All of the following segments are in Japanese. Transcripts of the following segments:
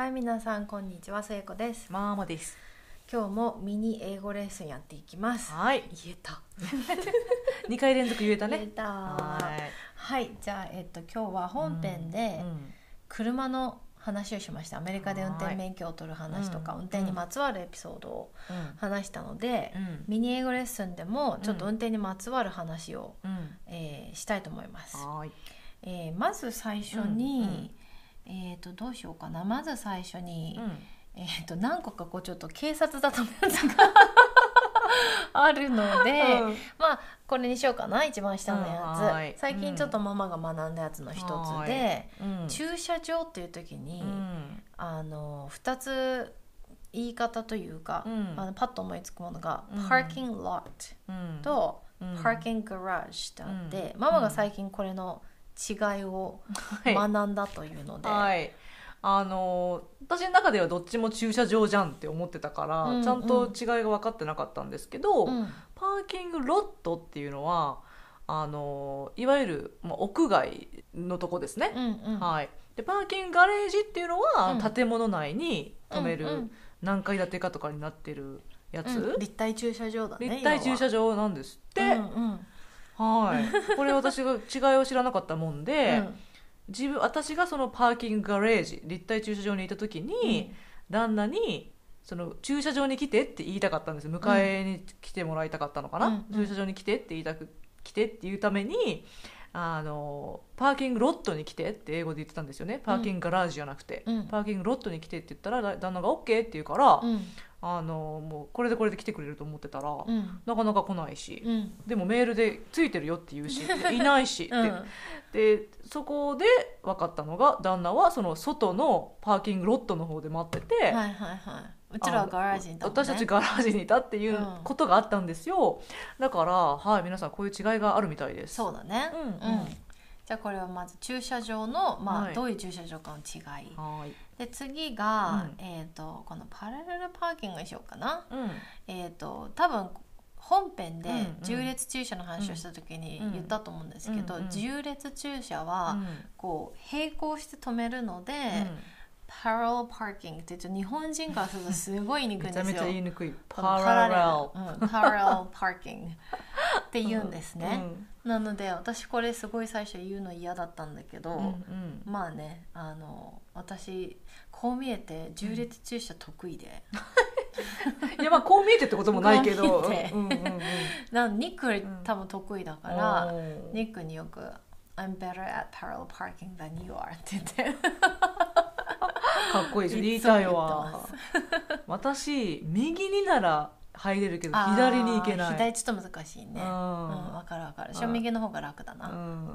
はい、皆さんこんにちは、聖子です。マーマです。今日もミニ英語レッスンやっていきます。はい。言えた。二回連続言えたね。言えた。ははい、じゃあえっと今日は本編い。でうん車の話をしました。アメリカで運転免許を取る話とか、はい運転にまつわるエピソードをうん話したので、うんミニ英語レッスンでもちょっと運転にまつわる話を、うん。えーしたいと思います。はい。えーまず最初に、えっとどうしようかな。まず最初に。えー、と何個かこうちょっと警察だとのやつが あるので、うん。まあこれにしようかな一番下のやうん最近ちょっとママが学んだやつの一つで、うん。駐車場っていう時に、うん。あの2つ言い方というか、うん。あのパッと思いつくものが、うん。parking lot うん。と、うん。parking garage ってあって、うん。ママが最近これの違いを はい。学んだというので、はい。あの私の中ではどっちも駐車場じゃんって思ってたから、うんちゃんと違いが分かってなかったんですけど、うん。パーキングロットっていうのはあのいわゆる、まあ、屋外のとこですね。うんうん。はい。でパーキングガレージっていうのは、うん。建物内に止める、うんうん。何階建てかとかになってるやつ、うん。立体駐車場だね立体駐車場場なんですって、うんうんはい。これ私が違いを知らなかったもんで、うん。自分私がそのパーキングガレージ立体駐車場にいた時に、旦那にその駐車場に来てって言いたかったんです迎えに来てもらいたかったのかな、うん。うん。駐車場に来てって言いたく来てっていうためにあのパーキングロットに来てって英語で言ってたんですよね。パーキングガラージじゃなくて、うん。パーキングロットに来てって言ったらだ旦那が OK って言うから、うん。あのもうこれでこれで来てくれると思ってたら、うん。なかなか来ないし、うん。でもメールでついてるよって言うし いないしって、うん。でそこで分かったのが旦那はその外のパーキングロットの方で待ってて、はいはいはいうちらはガラージにいたね。私たちガラージにいたっていううん。ことがあったんですよ。だからはい皆さんこういう違いがあるみたいです。そうだね。うんうん。じゃあこれはまず駐車場のまはい。あどういう駐車場かの違い。はい。で次がうん。えっとこのパラレルパーキングにしようかな。うん。えっと多分本編でうんうん。縦列駐車の話をした時に言ったと思うんですけどうんうん縦列駐車はこう並行して止めるのでパラレルパーキングって日本人からするとすごい言いにくいんですよ。めちゃめちゃ言いにくい。パラレルうんパラレル。パーキングって言うんですね、なので私これすごい最初言うの嫌だったんだけど、うんうん。まあねあの私こう見えて縦列駐車得意で、いやまあこう見えてってこともないけど。んニックん多分得意だから、ニックによく「I'm better at parallel parking than you are」って言ってかっこいいです。言いたいわ私右になら入れるけど左に行けない。左ちょっと難しいね。ううんんわかるわかる。正右の方が楽だな、ううん。ん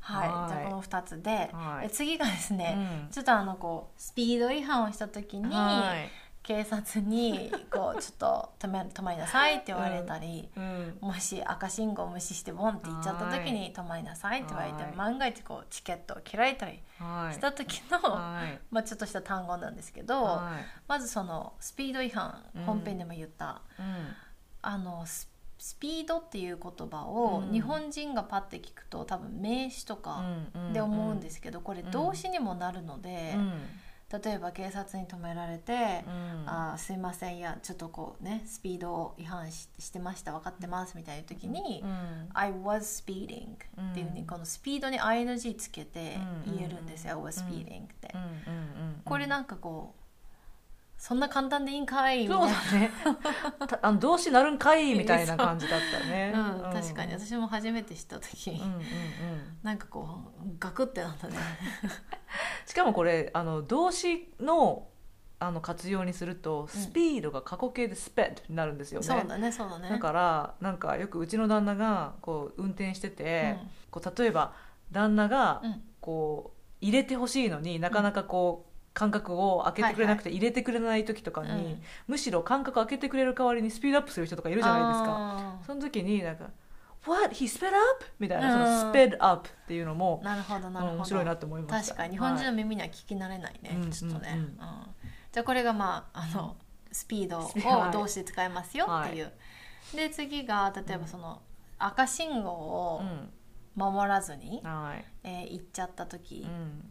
はい、はい。じゃあこの2つで、はい。え次がですね、うん。ちょっとあのこうスピード違反をした時に、はい警察にこうちょっと止め止まりなさいって言われたり、うん。もし赤信号を無視してボンって言っちゃった時に止まりなさいって言われてはい万が一こうチケットを切られたりはい。した時の、はい。まあ、ちょっとした単語なんですけど、はい。まずそのスピード違反うん本編でも言った、うん。あのススピードっていう言葉をうん。日本人がパッて聞くと多分名詞とかうんで思うんですけどこれ動詞にもなるので、うん例えば警察に止められてう、ん。あーすいませんいやちょっとこうねスピードを違反ししてました分かってますみたいな時にう、ん。I was speeding っていうふうにこのスピードに ing つけて言えるんですよ、I was speeding って、これなんかこうそんな簡単でいいんかいみたいそうなだねた あの動詞なるんかいみたいな感じだったね。うん、確かに。私も初めて知った時、うんうんうん。なんかこうガクってなったね。しかもこれあの動詞のあの活用にするとスピードが過去形でスペッドになるんですよね、そうだねそうだね。だからなんかよくうちの旦那がこう運転してて、こう例えば旦那がうん。こう入れてほしいのになかなかこう間隔を空けてくれなくて入れてくれない時とかに、うん。むしろ間隔空けてくれる代わりにスピードアップする人とかいるじゃないですか。その時になんか「What? He sped up?」みたいなそのうんスペッドアップっていうのもなるほどなるほど、うん面白いなって思いました。確かに日本人のはい耳には聞き慣れないね、うんちょっとね、うん。うんうんじゃあこれがまああのスピードを動詞で使いますよっていう、で次が例えばその赤信号を、うん守らずに、はい、えー言っちゃった時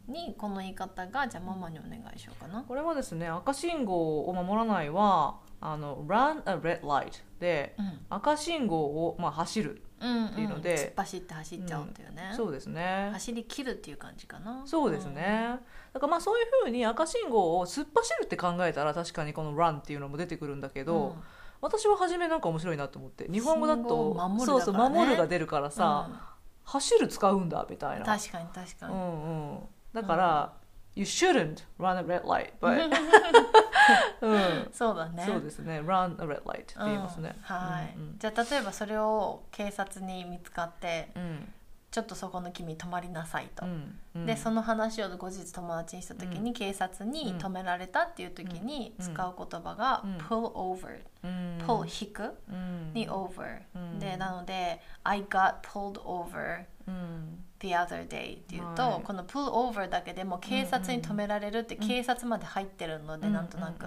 うん、にこの言い方がじゃあママにお願いしようかな。これはですね赤信号を守らないはあの run a red light でうん。赤信号を、まあ、走るうんっていうので突っ走って走っちゃうっていうね、そうですね。走り切るっていう感じかな。そうですね、だからまあそういうふうに赤信号を突っ走るって考えたら確かにこの run っていうのも出てくるんだけうん。ど、私は初めなんか面白いなと思って日本語だとを守るそうそう守るが出るからさ、走る使うんだみたいな。確かに確かに、うんうん、だから、You shouldn't run a red light but うん。そうだね。そうですね。Run a red light って言いますね、うん。はい、うんじゃあ例えばそれを警察に見つかってうん。ちょっとそこの君止まりなさいと、うんうんでその話を後日友達にした時に警察に止められたっていう時にうん。使う言葉がうん。pull over、うん。pull 引く？うん。に over、うん。でなので I got pulled over うん。the other day っていうと、はい。この pull over だけでも警察に止められるって警察まで入ってるので、なんとなく、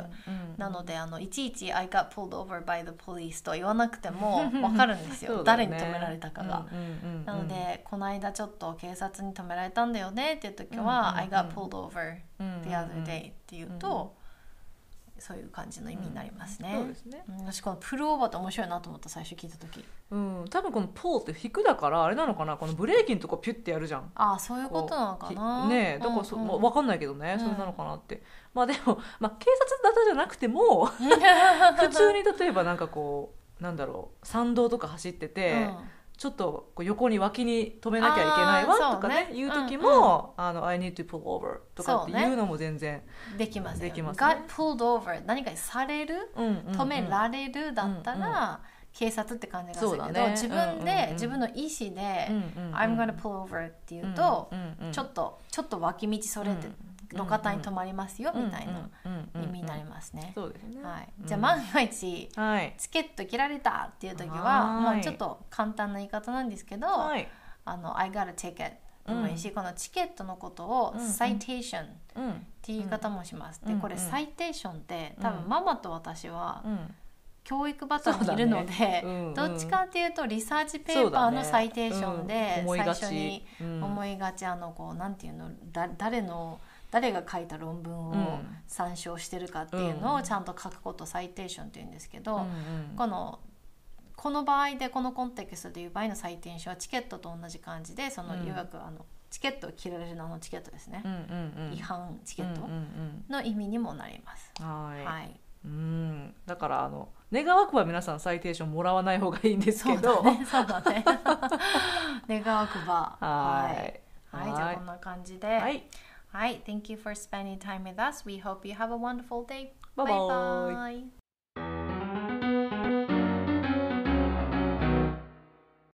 なのであのいちいち I got pulled over by the police とは言わなくても 分かるんですよ、誰に止められたかが。なので、この間ちょっと警察に止められたんだよねっていう時は、I got pulled over the other day っていうと、そういう感じの意味になりますね。そうですね。うん。私このプルオーバーって面白いなと思った最初聞いた時。うん、多分この pull って引くだからあれなのかな？このブレーキのとこピュッてやるじゃん。ああそういうことなのかな？ひねえだからそ、うまあ分かんないけどね、うん。それなのかなって。まあでも、まあ、警察だったじゃなくても 普通に例えばなんかこうなんだろう参道とか走ってて、うんちょっとこう横に脇に止めなきゃいけないわとかね言う時うんも、あの I need to pull over とかっていうのも全然できますよ。できますね。Pulled over 何かにされる止められるだったうん。ら、警察って感じがするけど、自分で、うん自分の意思で、I'm gonna pull over っていうと、ちょっとちょっと脇道それて、うん路肩に止まりますよ、みたいな意味になりますね。そうですね。はい、うん。じゃあ万が一はい。チケット切られたっていう時ははい。もうちょっと簡単な言い方なんですけど、はい。あの I got a ticket でもいいし、このチケットのことを citation っうん。ていう言い方もします。うん。でこれうんサイテーションって多うん。分ママと私はうん。教育バトルにいるので、そうだね。うんうん。どっちかっていうとリサーチペーパーのサイテーションで最うん。思いがち。初にうん思いがちあのこうなんていうのだ誰の誰が書いた論文をうん。参照してるかっていうのをちゃんと書くことをサイテーションっていうんですけど、このこの場合でこのコンテクストでいう場合のサイテーションはチケットと同じ感じでそのうん。いわくあのチケットを切られるののチケットですね。違反チケットの意味にもなります。うんはい、はい、うん。だからあの願わくは皆さんサイテーションもらわない方がいいんですそうけどそうだね。願わくば。はい。はい、じゃあこんな感じで。はいはい、Thank you for spending time with us. We hope you have a wonderful day. Bye bye. bye.